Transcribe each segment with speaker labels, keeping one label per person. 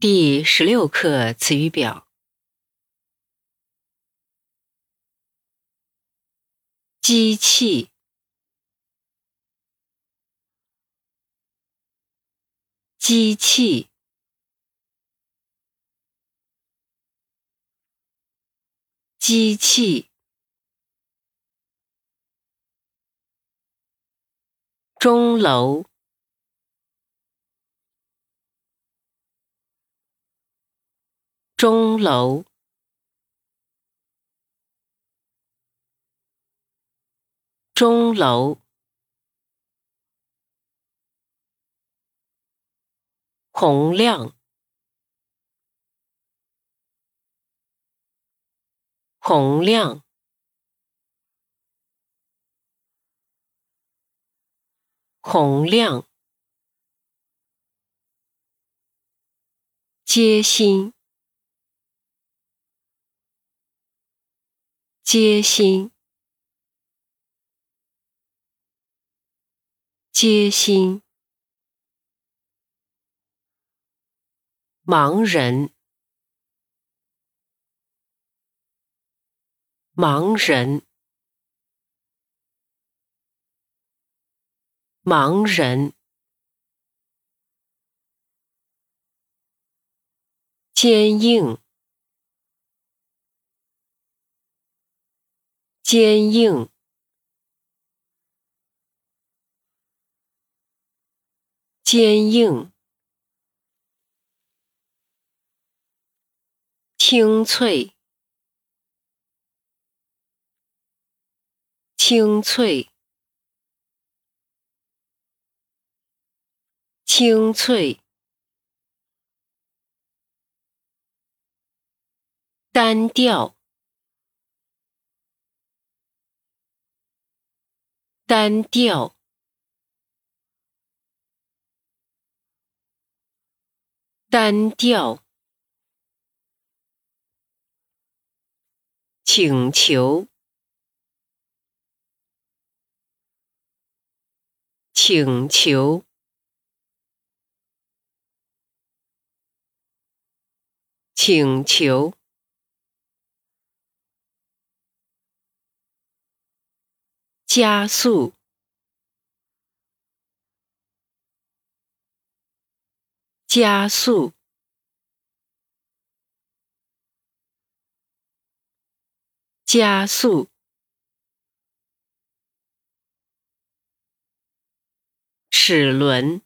Speaker 1: 第十六课词语表：机器，机器，机器，钟楼。钟楼，钟楼，洪亮，洪亮，洪亮，街心。街心，街心，盲人，盲人，盲人，坚硬。坚硬，坚硬，清脆，清脆，清脆，单调。单调，单调，请求，请求，请求。加速，加速，加速。齿轮，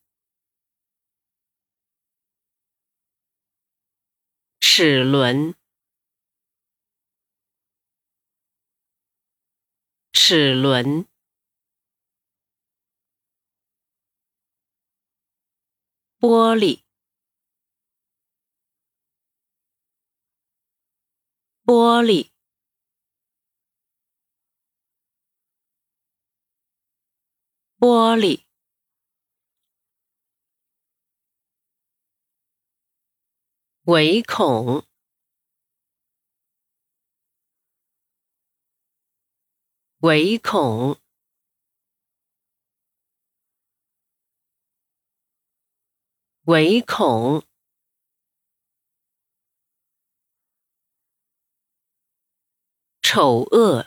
Speaker 1: 齿轮。齿轮，玻璃，玻璃，玻璃，唯恐。唯恐，唯恐，丑恶，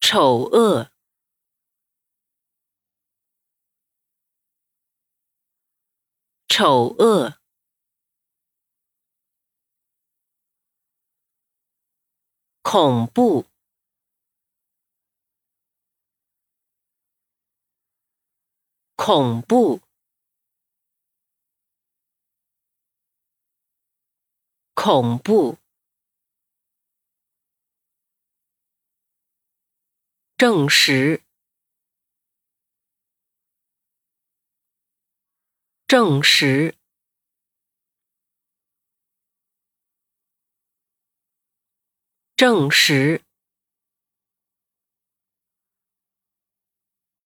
Speaker 1: 丑恶，丑恶。恐怖，恐怖，恐怖，证实，证实。证实。